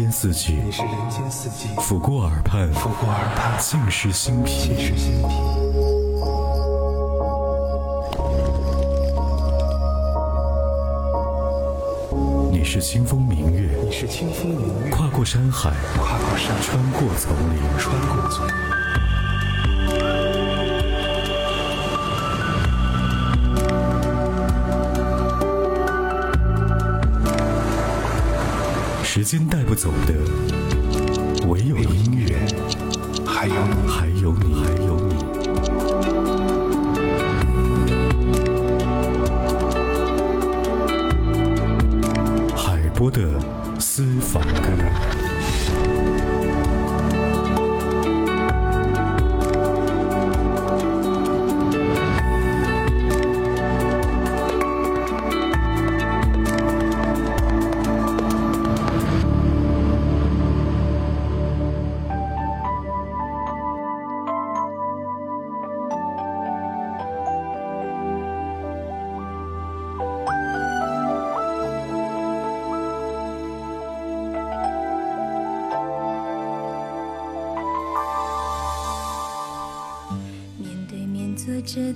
间四季，你是人间四季，抚过耳畔，抚过耳畔，尽是心脾，尽是心脾。你是清风明月，你是清风明月，跨过山海，跨过山，穿过丛林，穿过丛林。时间带不走的，唯有音乐，还有你，还有你，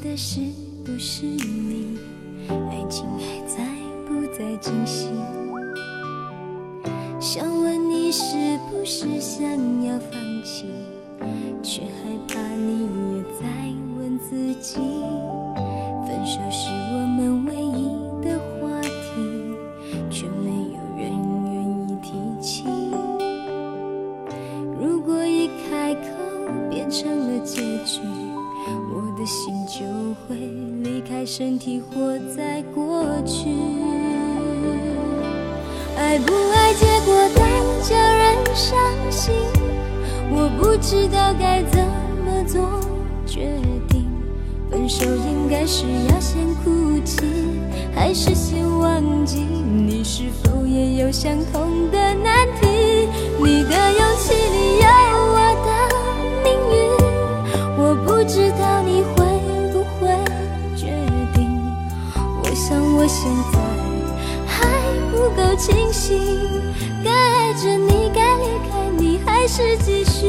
的是不是你？身体，活在过去。爱不爱结果都叫人伤心，我不知道该怎么做决定。分手应该是要先哭泣，还是先忘记？你是否也有相同的难题？你的够清醒，该爱着你，该离开你，还是继续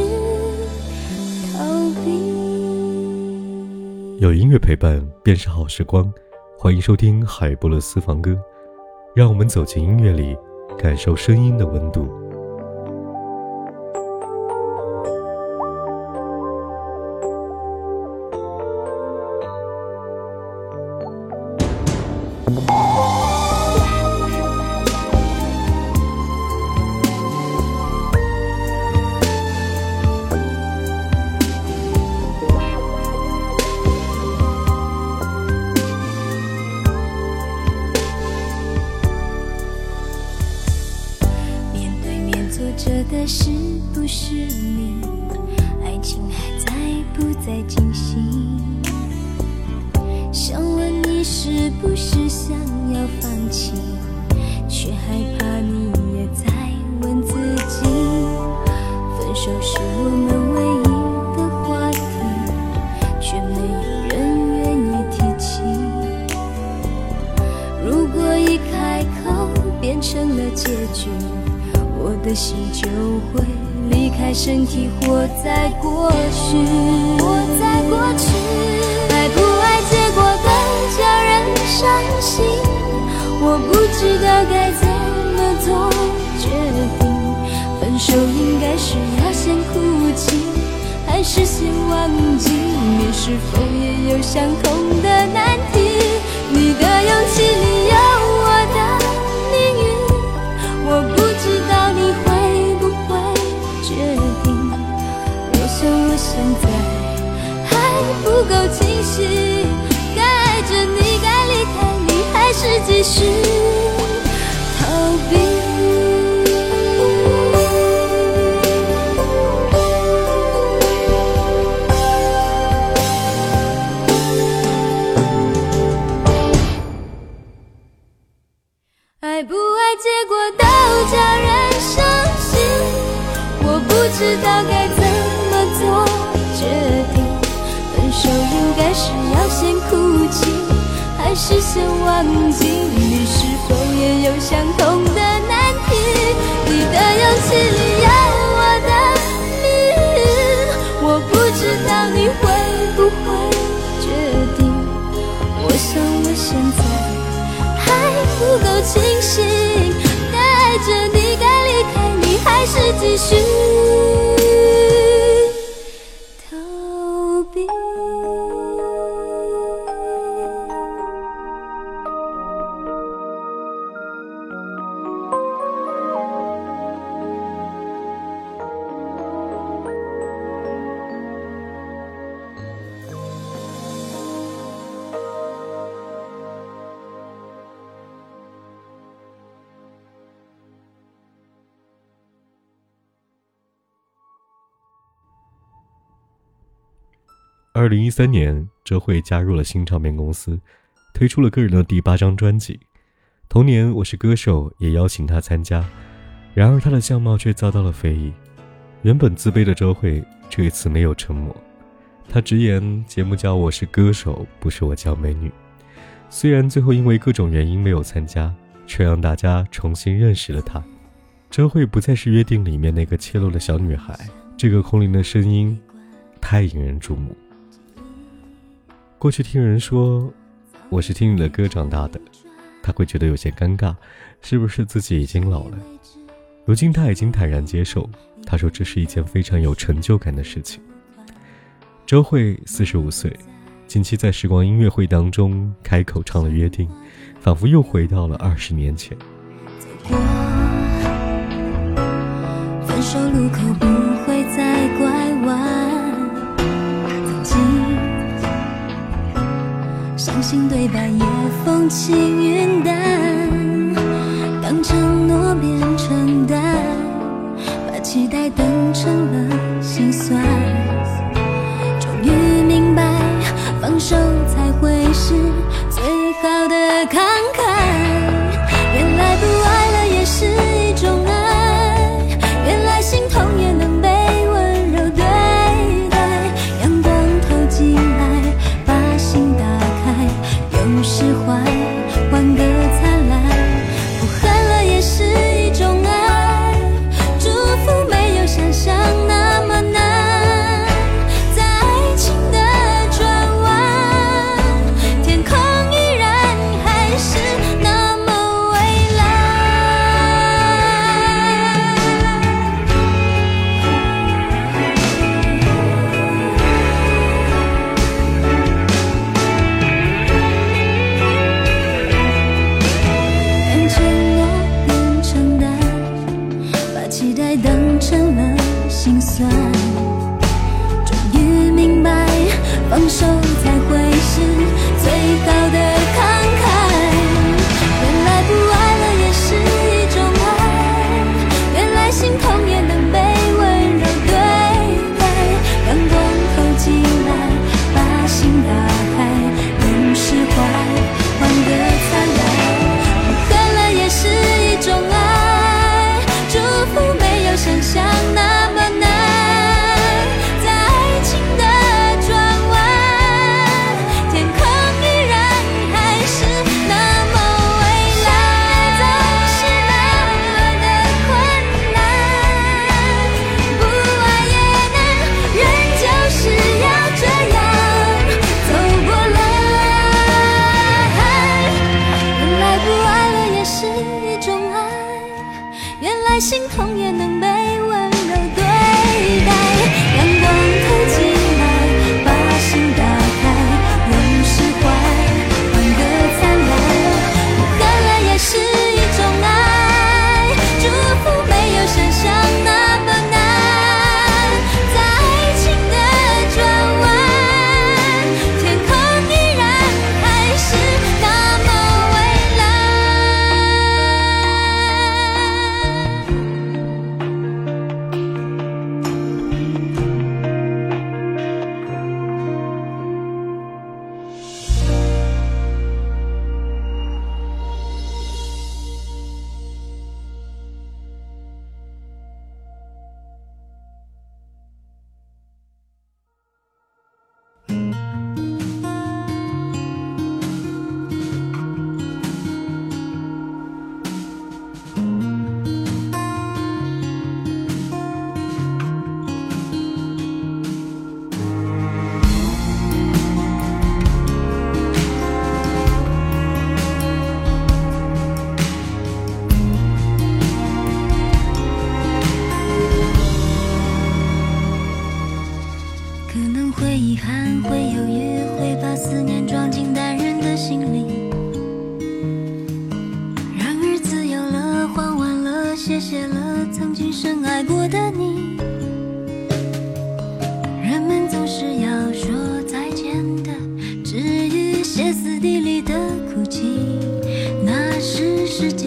逃避？有音乐陪伴便是好时光，欢迎收听海波的私房歌，让我们走进音乐里，感受声音的温度。的是不是你？爱情还在不在进行？想问你是不是想要放弃，却害怕你也在问自己。分手是我们唯一的话题，却没有人愿意提起。如果一开口变成了结局。的心就会离开身体，活在过去。活在过去，爱不爱结果都叫人伤心。我不知道该怎么做决定。分手应该是要先哭泣，还是先忘记？你是否也有相同的难题？你的勇气都清晰该爱着你该离开你还是继续逃避。爱不爱结果应该是要先哭泣，还是先忘记？你是否也有相同的难题？你的勇气里有我的命，我不知道你会不会决定。我想我现在还不够清醒，带着你该离开，你还是继续。二零一三年，周蕙加入了新唱片公司，推出了个人的第八张专辑。同年，《我是歌手》也邀请她参加，然而她的相貌却遭到了非议。原本自卑的周蕙这一次没有沉默，她直言节目叫《我是歌手》，不是我叫美女。虽然最后因为各种原因没有参加，却让大家重新认识了她。周蕙不再是约定里面那个怯懦的小女孩，这个空灵的声音太引人注目。过去听人说我是听你的歌长大的，他会觉得有些尴尬，是不是自己已经老了？如今他已经坦然接受，他说这是一件非常有成就感的事情。周蕙四十五岁，近期在时光音乐会当中开口唱了《约定》，仿佛又回到了二十年前。分手路口不会对白也风轻云淡，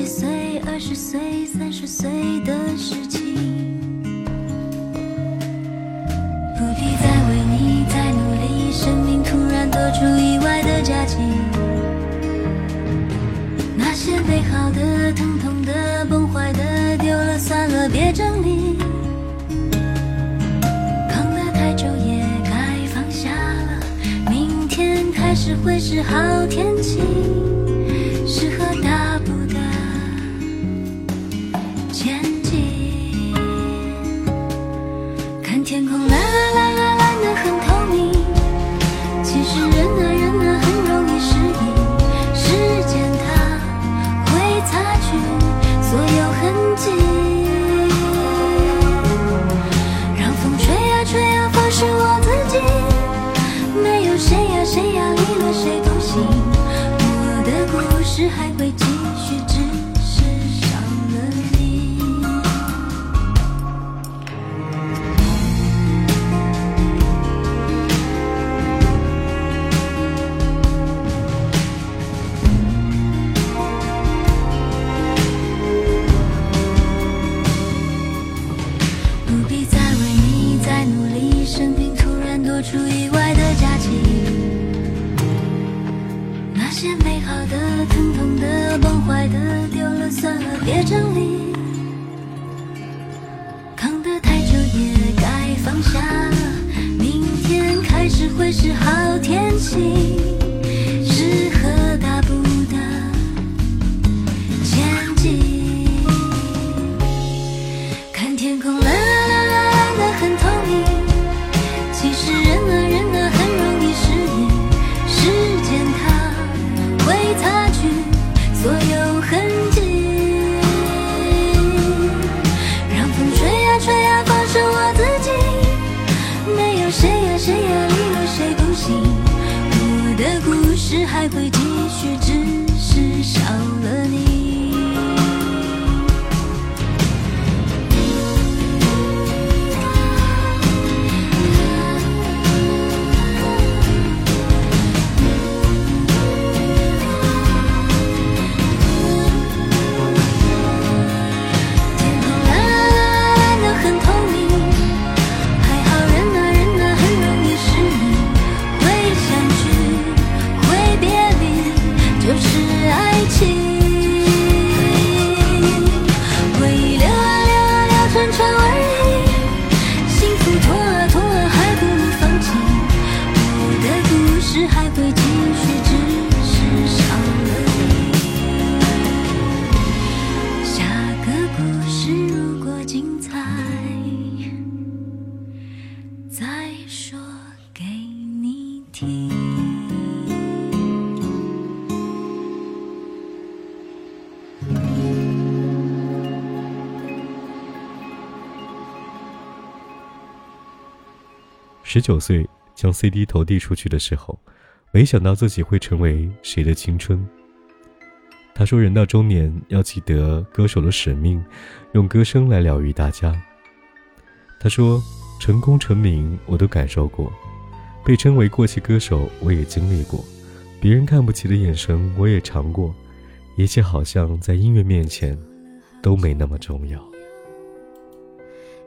岁、二十岁、三十岁的事情。不必再为你再努力，生命突然多出意外的假期。那些美好的、疼痛的、崩坏的，丢了算了，别整理。扛得太久也该放下了，明天开始会是好天气，别整理。扛得太久也该放下了，明天开始会是好天气，十九岁将 CD 投递出去的时候，没想到自己会成为谁的青春。他说：“人到中年要记得歌手的使命，用歌声来疗愈大家。”他说：“成功成名我都感受过，被称为过气歌手我也经历过，别人看不起的眼神我也尝过，一切好像在音乐面前都没那么重要。”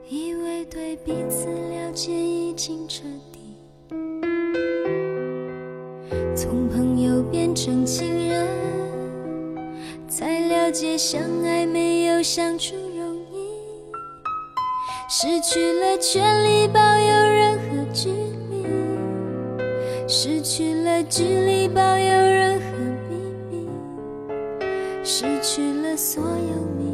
以为对彼此解已经彻底，从朋友变成情人，才了解相爱没有相处容易，失去了权利保有任何距离，失去了距离保有任何秘密，失去了所有秘密。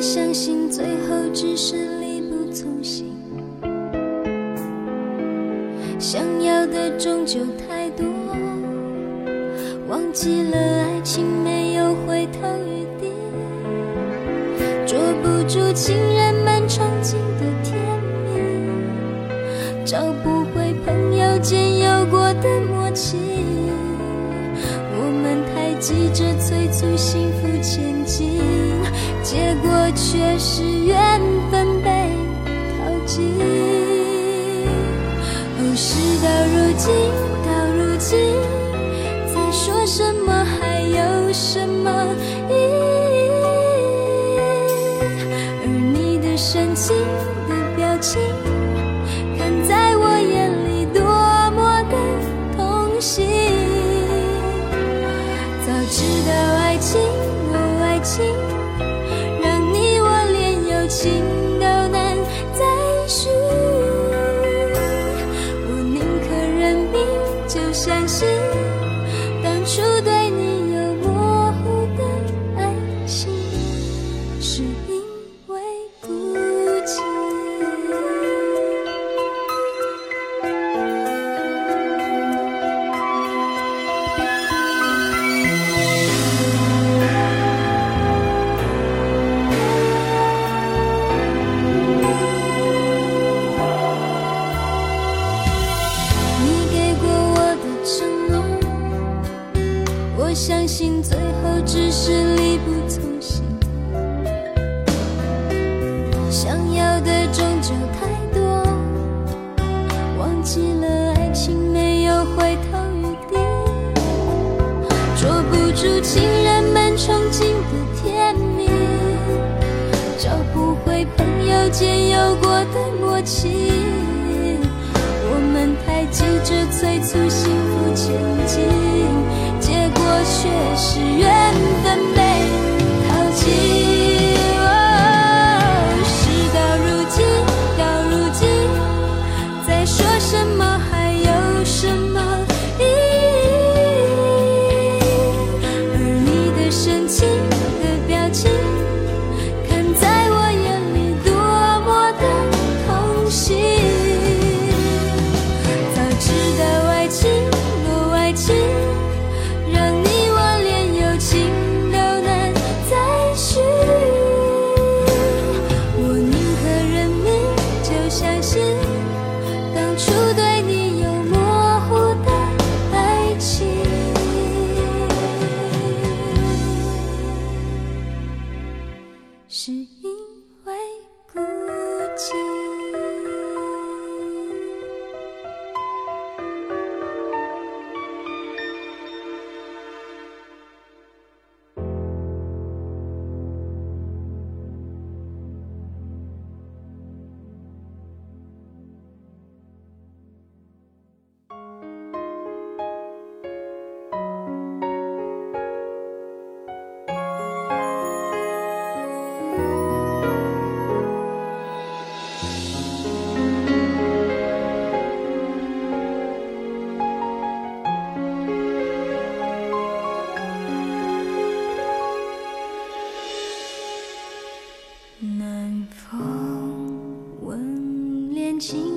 相信最后只是力不从心，想要的终究太多，忘记了爱情没有回头余地，捉不住情人们憧憬的甜蜜，找不回朋友间有过的默契，我们太急着催促幸福前进。结果却是缘分被淘尽。哦，事到如今，到如今，再说什么还有什么意义？而你的神情的表情。是因为孤寂。心。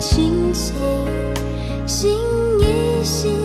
轻轻醒一醒。